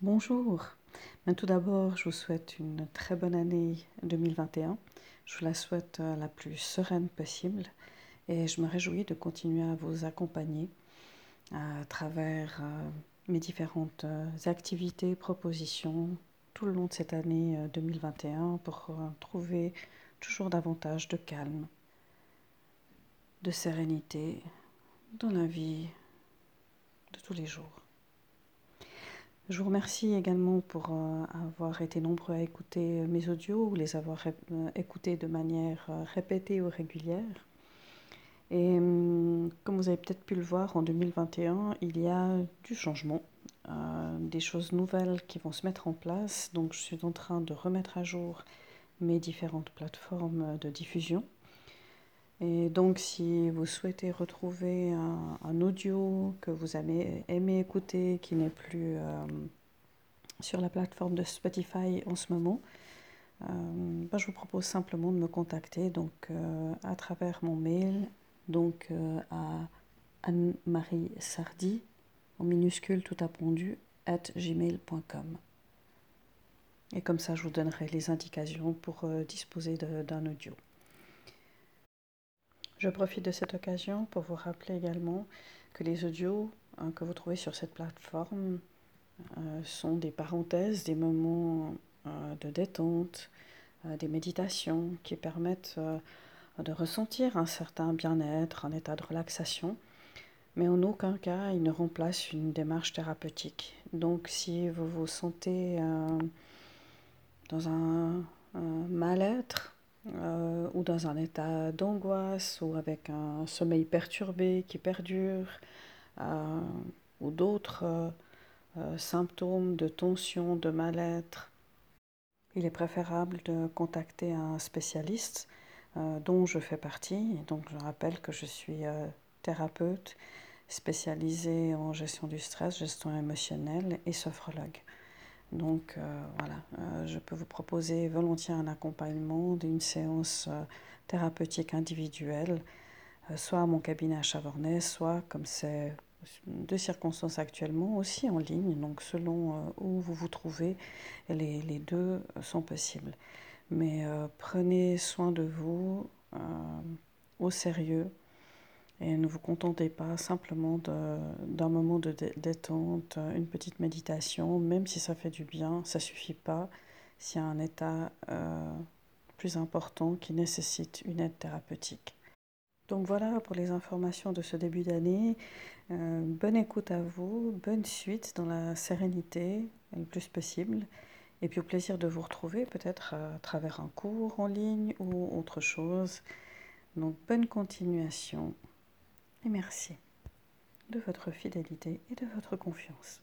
Bonjour. Mais tout d'abord, je vous souhaite une très bonne année 2021. Je vous la souhaite euh, la plus sereine possible et je me réjouis de continuer à vous accompagner à travers euh, mes différentes euh, activités, propositions tout le long de cette année 2021 pour trouver toujours davantage de calme, de sérénité dans la vie de tous les jours. Je vous remercie également pour euh, avoir été nombreux à écouter mes audios ou les avoir euh, écoutés de manière euh, répétée ou régulière. Et hum, comme vous avez peut-être pu le voir, en 2021, il y a du changement, des choses nouvelles qui vont se mettre en place. Donc je suis en train de remettre à jour mes différentes plateformes de diffusion. Et donc, si vous souhaitez retrouver un, audio que vous avez aimé écouter, qui n'est plus euh, sur la plateforme de Spotify en ce moment, euh, ben, je vous propose simplement de me contacter donc, euh, à travers mon mail donc, à Anne-Marie Sardi, en minuscule tout appendu, at gmail.com. Et comme ça, je vous donnerai les indications pour disposer d'un audio. Je profite de cette occasion pour vous rappeler également que les audios hein, que vous trouvez sur cette plateforme euh, sont des parenthèses, des moments euh, de détente, euh, des méditations qui permettent de ressentir un certain bien-être, un état de relaxation, mais en aucun cas ils ne remplacent une démarche thérapeutique. Donc si vous vous sentez dans un mal-être, euh, ou dans un état d'angoisse ou avec un sommeil perturbé qui perdure euh, ou d'autres euh, symptômes de tension, de mal-être, il est préférable de contacter un spécialiste dont je fais partie. donc je rappelle que je suis thérapeute spécialisée en gestion du stress, gestion émotionnelle et sophrologue. Donc euh, voilà, euh, je peux vous proposer volontiers un accompagnement d'une séance euh, thérapeutique individuelle, soit à mon cabinet à Chavornay, soit comme c'est de circonstances actuellement, aussi en ligne, donc selon où vous vous trouvez, les, les deux sont possibles. Mais prenez soin de vous au sérieux et ne vous contentez pas simplement d'un moment de détente, une petite méditation, même si ça fait du bien, ça suffit pas s'il y a un état euh, plus important qui nécessite une aide thérapeutique. Donc voilà pour les informations de ce début d'année. Euh, bonne écoute à vous, bonne suite dans la sérénité le plus possible. Et puis au plaisir de vous retrouver peut-être à travers un cours en ligne ou autre chose. Donc bonne continuation et merci de votre fidélité et de votre confiance.